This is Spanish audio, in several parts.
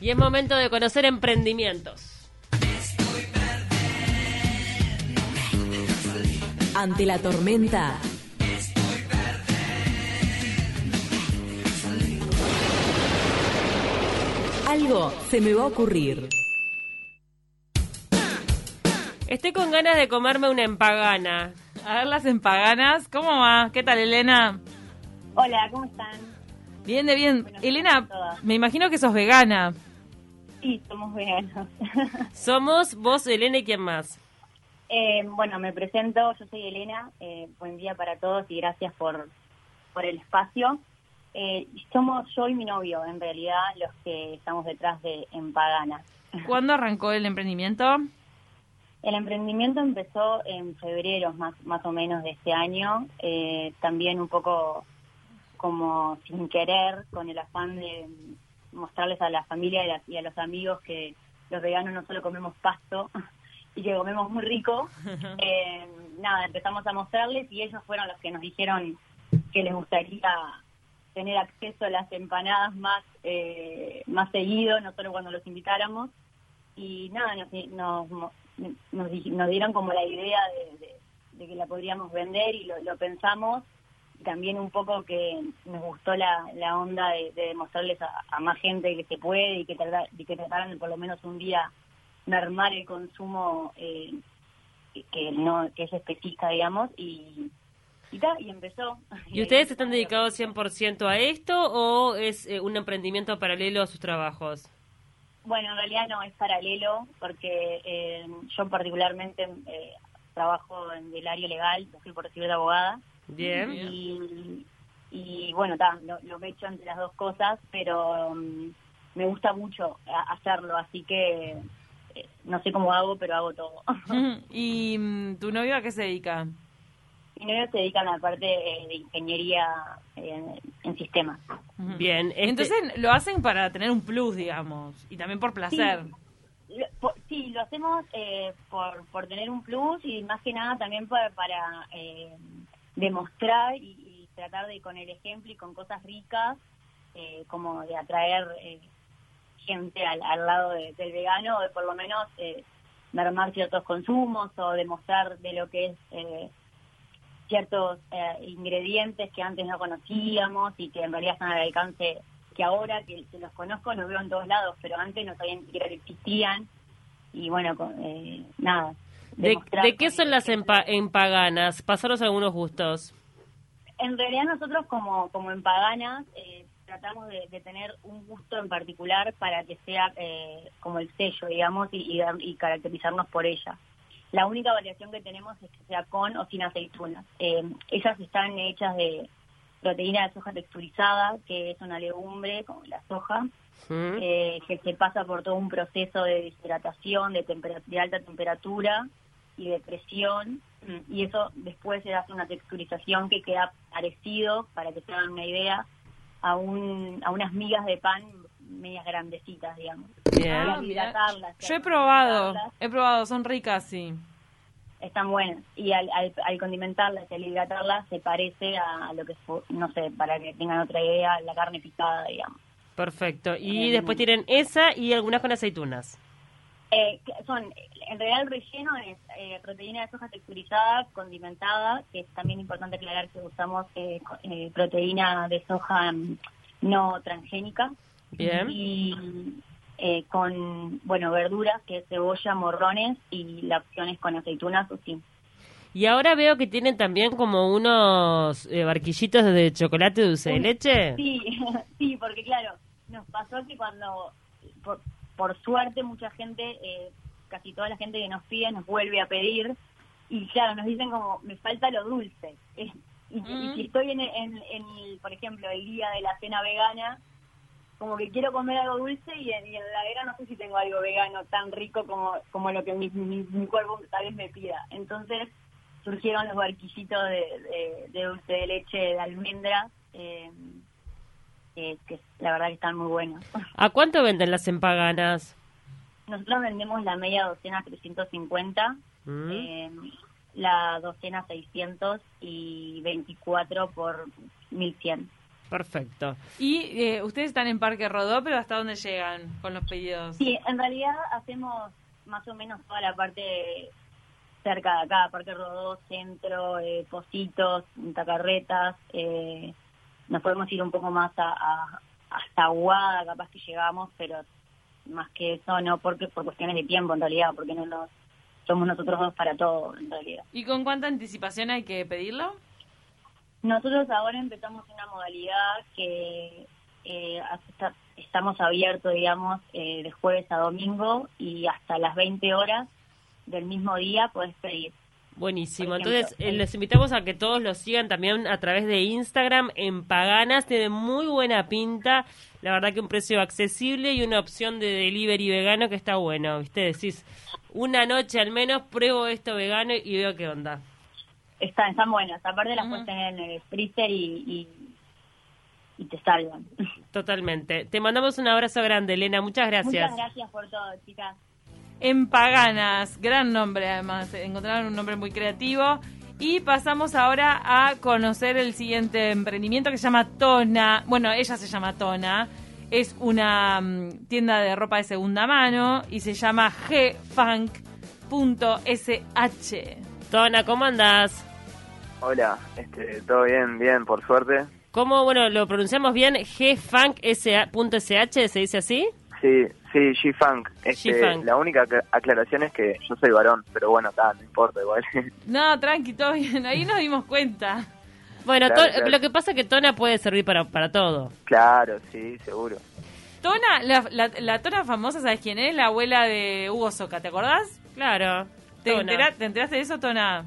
Y es momento de conocer emprendimientos. Ante la tormenta. Algo se me va a ocurrir. Estoy con ganas de comerme una empagana. A ver las empaganas, ¿cómo va? ¿Qué tal, Elena? Hola, ¿cómo están? Bien, de bien. Elena, me imagino que sos vegana. Sí, somos veganos. Somos vos, Elena y quién más. Eh, bueno, me presento, yo soy Elena, eh, buen día para todos y gracias por, por el espacio. Eh, somos yo y mi novio, en realidad, los que estamos detrás de Empagana. ¿Cuándo arrancó el emprendimiento? El emprendimiento empezó en febrero más, más o menos de este año, eh, también un poco como sin querer, con el afán de mostrarles a la familia y a, y a los amigos que los veganos no solo comemos pasto y que comemos muy rico. Eh, nada, empezamos a mostrarles y ellos fueron los que nos dijeron que les gustaría tener acceso a las empanadas más, eh, más seguido, no solo cuando los invitáramos y nada, nos, nos, nos, nos dieron como la idea de, de- de que la podríamos vender y lo, lo pensamos. También un poco que nos gustó la, la onda de, de demostrarles a, a más gente que se puede y que, trata- y que trataran de por lo menos un día mermar el consumo eh, que- no que es específica, digamos, y, y, ta, y empezó. ¿Y ustedes están dedicados 100% a esto o es eh, un emprendimiento paralelo a sus trabajos? Bueno, en realidad no, es paralelo, porque eh, yo particularmente eh, trabajo en el área legal, soy por recibir de abogada, Bien. y, y bueno, ta, lo, lo he hecho entre las dos cosas, pero mm, me gusta mucho a- hacerlo, así que eh, no sé cómo hago, pero hago todo. ¿Y mm, tu novio a qué se dedica? Mi novio se dedica a la parte eh, de ingeniería eh, en sistemas. Bien. este- Entonces lo hacen para tener un plus, digamos, y también por placer. Lo- por- Sí, lo hacemos eh, por, por tener un plus y más que nada también para, para eh, demostrar y, y tratar de con el ejemplo y con cosas ricas, eh, como de atraer eh, gente al, al lado de- del vegano o de por lo menos eh, mermar ciertos consumos o demostrar de lo que es eh, ciertos eh, ingredientes que antes no conocíamos y que en realidad están al alcance que ahora que, que los conozco los veo en todos lados, pero antes no sabían que existían y bueno, nada. ¿De, de qué son las empa- empaganas? Pasaros algunos gustos. En realidad nosotros como, como en Paganas eh, tratamos de, de tener un gusto en particular para que sea eh, como el sello, digamos, y, y caracterizarnos por ella. La única variación que tenemos es que sea con o sin aceitunas. Eh, ellas están hechas de proteína de soja texturizada, que es una legumbre, como la soja, eh, que se pasa por todo un proceso de deshidratación, de, de alta temperatura y de presión, mm, y eso después se hace una texturización que queda parecido, para que se hagan una idea, a, un, a unas migas de pan medias grandecitas, digamos. Ah, hidratarlas, Yo he probado, hidratarlas, he probado, son ricas, sí. Están buenas. Y al, al, al condimentarlas y al hidratarlas se parece a lo que, no sé, para que tengan otra idea, la carne picada, digamos. Perfecto. Y Eh, después tienen esa y algunas con aceitunas. Eh, son, en realidad el relleno es eh, proteína de soja texturizada, condimentada, que es también importante aclarar que usamos eh, eh, proteína de soja mm, no transgénica Bien. y eh, con, bueno, verduras, que es cebolla, morrones y la opción es con aceitunas o sin. Y ahora veo que tienen también como unos barquillitos de chocolate dulce de leche. Sí, sí, porque claro, nos pasó que cuando, por, por suerte, mucha gente, eh, casi toda la gente que nos pide nos vuelve a pedir y claro, nos dicen como, me falta lo dulce. Eh, y, y Mm. si estoy en, en, en el, por ejemplo, el día de la cena vegana, como que quiero comer algo dulce y en, y en la vegana no sé si tengo algo vegano tan rico como, como lo que mi, mi, mi cuerpo tal vez me pida. Entonces surgieron los barquillitos de, de, de dulce de leche de almendras, eh, que, que la verdad que están muy buenos. ¿A cuánto venden las empaganas? Nosotros vendemos la media docena 350, ¿Mm? eh, la docena 600 y 24 por 1100. Perfecto. Y eh, ustedes están en Parque Rodó, pero ¿hasta dónde llegan con los pedidos? Sí, en realidad hacemos más o menos toda la parte cerca de acá, Parque Rodó, Centro, eh, Positos, Tacarretas. Eh, nos podemos ir un poco más a, a- hasta Aguada, capaz que llegamos, pero más que eso no, porque por cuestiones de tiempo en realidad, porque no nos, somos nosotros dos para todo en realidad. ¿Y con cuánta anticipación hay que pedirlo? Nosotros ahora empezamos una modalidad que eh, hasta- estamos abiertos, digamos, eh, de jueves a domingo y hasta las 20 horas del mismo día puedes pedir. Buenísimo. Entonces, eh, les invitamos a que todos los sigan también a través de Instagram en Paganas. Tiene muy buena pinta. La verdad que un precio accesible y una opción de delivery vegano que está bueno. ¿Viste? Decís, una noche al menos pruebo esto vegano y veo qué onda. Están, están buenas, aparte las Ujú. puedes tener en el freezer y, y, y te salvan. Totalmente. Te mandamos un abrazo grande, Elena. Muchas gracias. Muchas gracias por todo, chicas. En Paganas, gran nombre además, encontraron un nombre muy creativo. Y pasamos ahora a conocer el siguiente emprendimiento que se llama Tona. Bueno, ella se llama Tona. Es una mm, tienda de ropa de segunda mano y se llama gfunk.sh. Tona, ¿cómo andás? Hola, este, todo bien, bien, por suerte. ¿Cómo, bueno, lo pronunciamos bien? gfunk.sh, ¿se dice así? Sí, sí, G-Funk. Este. La única acla- aclaración es que yo soy varón, pero bueno, está, no importa igual. No, tranqui, todo bien. Ahí nos dimos cuenta. Bueno, Claro, to- claro. lo que pasa es que Tona puede servir para, para todo. claro, sí, seguro. Tona, la, la, la Tona famosa, ¿sabes quién es? La abuela de Hugo Soca, ¿te acordás? Claro. ¿Te, Tona. entera- ¿Te enteraste de eso, Tona?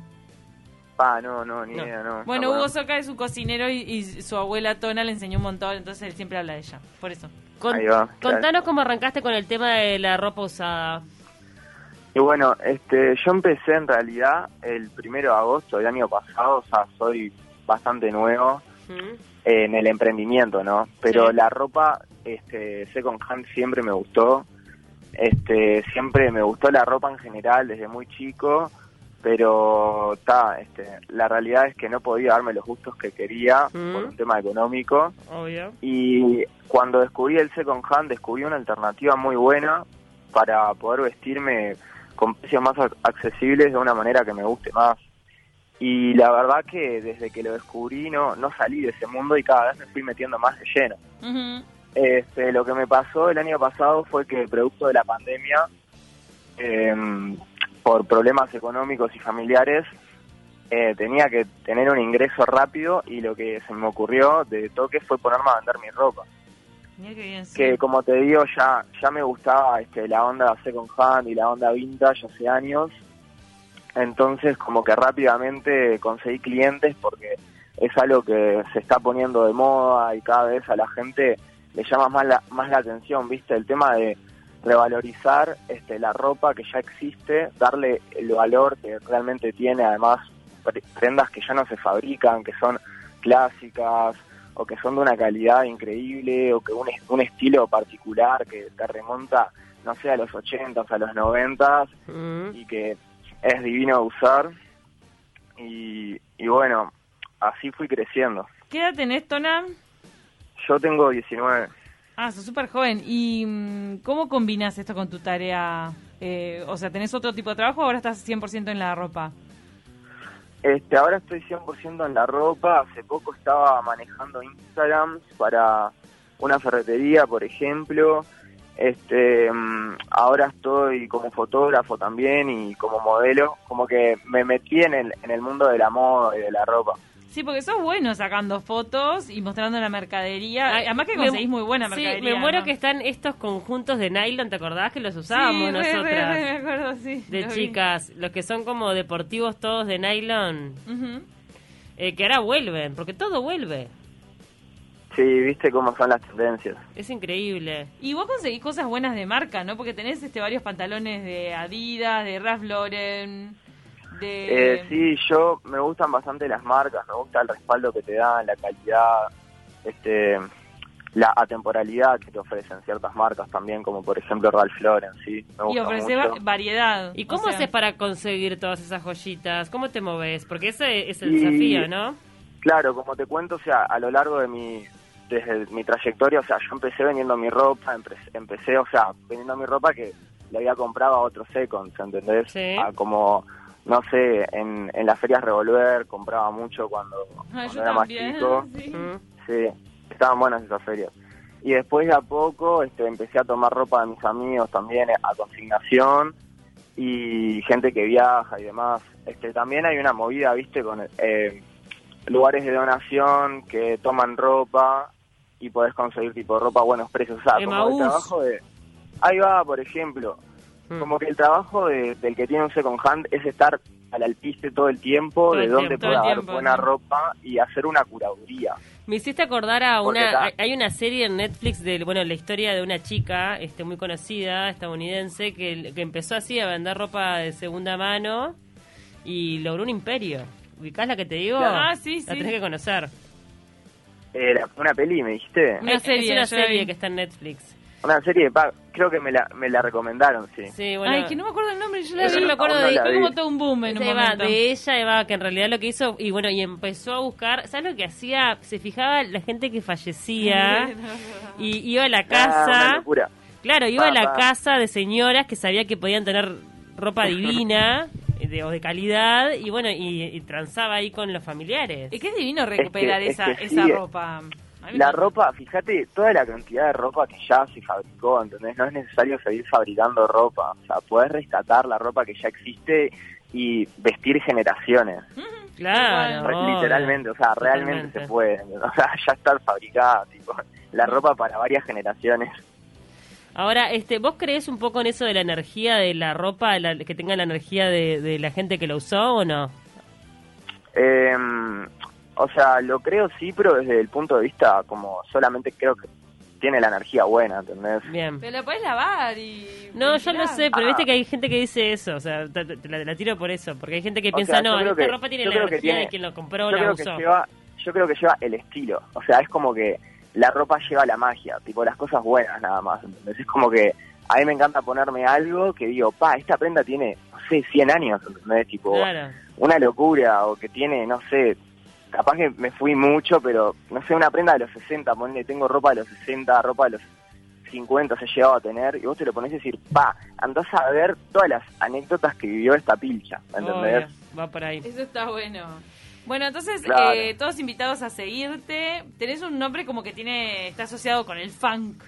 Pa, no, no, ni No. idea, no. Bueno, no, Hugo Soca es un cocinero y, y su abuela Tona le enseñó un montón, entonces él siempre habla de ella. Por eso. Con- Ahí va, contanos claro. cómo arrancaste con el tema de la ropa usada. Y bueno, este, yo empecé en realidad el primero de agosto del año pasado, o sea, soy bastante nuevo ¿Mm? en el emprendimiento, ¿no? Pero Sí. la ropa, este, second hand siempre me gustó. Este, siempre me gustó la ropa en general desde muy chico, pero ta, este, la realidad es que no podía darme los gustos que quería Mm. por un tema económico. Obvio. Y cuando descubrí el second hand, descubrí una alternativa muy buena para poder vestirme con precios más ac- accesibles de una manera que me guste más. Y la verdad que desde que lo descubrí no, no salí de ese mundo y cada vez me fui metiendo más de lleno. Este, lo que me pasó el año pasado fue que producto de la pandemia, em, por problemas económicos y familiares, eh, tenía que tener un ingreso rápido y lo que se me ocurrió de toque fue ponerme a vender mi ropa. Mira qué bien. sí. Que como te digo, ya, ya me gustaba este, la onda second hand y la onda vintage hace años. Entonces como que rápidamente conseguí clientes porque es algo que se está poniendo de moda y cada vez a la gente le llama más la, más la atención, ¿viste? El tema de revalorizar este, la ropa que ya existe, darle el valor que realmente tiene, además pre- prendas que ya no se fabrican, que son clásicas o que son de una calidad increíble o que un, un estilo particular que te remonta, no sé, a los 80 a los 90 Mm. y que es divino de usar. Y, y bueno, así fui creciendo. ¿Qué edad tenés, Tona? Yo tengo 19. Ah, sos súper joven. ¿Y mm, cómo combinas esto con tu tarea? Eh, o sea, ¿tenés otro tipo de trabajo o ahora estás 100% en la ropa? Este, ahora estoy 100% en la ropa. Hace poco estaba manejando Instagram para una ferretería, por ejemplo. Este, mm, ahora estoy como fotógrafo también y como modelo. Como que me metí en el, en el mundo de la moda y de la ropa. Sí, porque sos bueno sacando fotos y mostrando la mercadería. Ay, Además que me- conseguís muy buena Sí, mercadería. me muero ¿no? que están estos conjuntos de nylon, ¿te acordás que los Sí, usábamos re, re, nosotras? re, me acuerdo, sí. de lo vi. chicas, los que son como deportivos todos de nylon, eh, que ahora vuelven, porque todo vuelve. Sí, viste cómo son las tendencias. Es increíble. Y vos conseguís cosas buenas de marca, ¿no? Porque tenés este varios pantalones de Adidas, de Ralph Lauren, de... Eh, sí, yo me gustan bastante las marcas, me gusta el respaldo que te dan, la calidad, este, la atemporalidad que te ofrecen ciertas marcas también, como por ejemplo Ralph Lauren, sí, me y gusta ofrecer mucho. va- variedad. ¿Y o cómo sea, haces para conseguir todas esas joyitas? ¿Cómo te moves? Porque ese es el Y- desafío, ¿no? Claro, como te cuento, o sea, a lo largo de mi desde mi trayectoria, o sea, yo empecé vendiendo mi ropa, empecé, empecé, o sea, vendiendo mi ropa que le había comprado a otros seconds, ¿entendés? Sí. A como, no sé, en, en las ferias Revolver compraba mucho cuando, Ah, cuando yo era más chico. sí. Sí, estaban buenas esas ferias. Y después de a poco este, empecé a tomar ropa de mis amigos también eh, a consignación y gente que viaja y demás. Este, también hay una movida, viste, con eh, lugares de donación que toman ropa y podés conseguir tipo ropa a buenos precios. O sea, como el trabajo de... Ahí va, por ejemplo. Mm. Como que el trabajo de- del que tiene un second hand es estar al alpiste todo el tiempo Todo de dónde puede haber tiempo, buena ropa y hacer una curaduría. Me hiciste acordar a Porque una... está- hay- una serie en Netflix de, bueno, la historia de una chica este, muy conocida, estadounidense, que, que empezó así a vender ropa de segunda mano y logró un imperio. ¿Ubicás la que te digo? Ah, sí, La tenés que conocer. Eh, la- una peli, me dijiste. Una Es- serie, es una serie vi. que está en Netflix. Una serie de pa- creo que me la, me la recomendaron, sí. Sí, bueno. Ay, que no me acuerdo el nombre, yo la vi. no me acuerdo no de- Fue como todo un boom en un Eva, momento. de ella, Eva, que en realidad lo que hizo, y bueno, y empezó a buscar, ¿sabes lo que hacía? Se fijaba la gente que fallecía y iba a la Ah, una casa, locura. claro, iba a la Pa, casa de señoras que sabía que podían tener ropa divina de, o de calidad y bueno, y, y transaba ahí con los familiares. Es que es divino recuperar Es que- esa, es que esa sí. ropa. La ropa, fíjate, toda la cantidad de ropa que ya se fabricó, ¿entendés? No es necesario seguir fabricando ropa. O sea, podés rescatar la ropa que ya existe y vestir generaciones. Claro, Re-. Literalmente, o sea, realmente Totalmente. se puede. O sea, ya está fabricada, tipo, la ropa para varias generaciones. Ahora, este, ¿vos crees un poco en eso de la energía de la ropa, la- que tenga la energía de, de la gente que lo usó o no? Eh, o sea, lo creo sí, pero desde el punto de vista como solamente creo que tiene la energía buena, ¿entendés? Bien. Pero la podés lavar y... No, yo lo sé, pero Ah. viste que hay gente que dice eso, o sea, te, te- te la, la tiro por eso, porque hay gente que O piensa, sea, yo no, creo esta que- ropa tiene yo la creo que energía de tiene- quien lo compró o yo la creo usó. que lleva yo creo que lleva el estilo o sea es como que la ropa lleva la magia tipo las cosas buenas nada más ¿entendés? es como que a mí me encanta ponerme algo que digo pa esta prenda tiene no sé 100 años ¿entendés? tipo Claro. una locura o que tiene no sé capaz que me fui mucho pero no sé una prenda de los 60 ponle tengo ropa de los 60 ropa de los 50 se ha llegado a tener y vos te lo pones y decir pa andás a ver todas las anécdotas que vivió esta pilcha ¿entendés? Obvio, va por ahí. Eso está bueno. Bueno, entonces, Claro. eh, todos invitados a seguirte. Tenés un nombre como que tiene está asociado con el funk.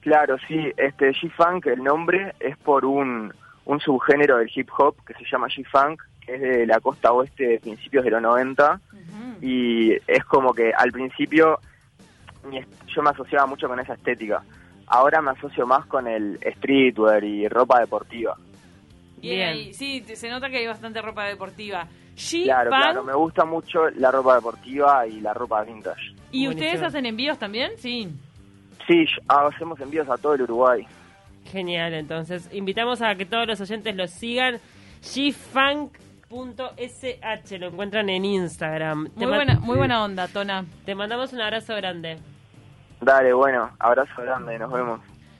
Claro, sí, este G-Funk, el nombre es por un, un subgénero del hip hop que se llama G-Funk, es de la costa oeste de principios de los 90, y es como que al principio yo me asociaba mucho con esa estética. Ahora me asocio más con el streetwear y ropa deportiva. Bien, Bien. ahí. Sí, se nota que hay bastante ropa deportiva. Claro, claro, me gusta mucho la ropa deportiva y la ropa vintage. ¿Y Buenísimo. ustedes hacen envíos también? Sí. Sí, hacemos envíos a todo el Uruguay. Genial, entonces invitamos a que todos los oyentes lo sigan. gfunk.sh lo encuentran en Instagram. Muy buena, muy buena onda, Tona. Te mandamos un abrazo grande. Dale, bueno, abrazo grande, nos vemos.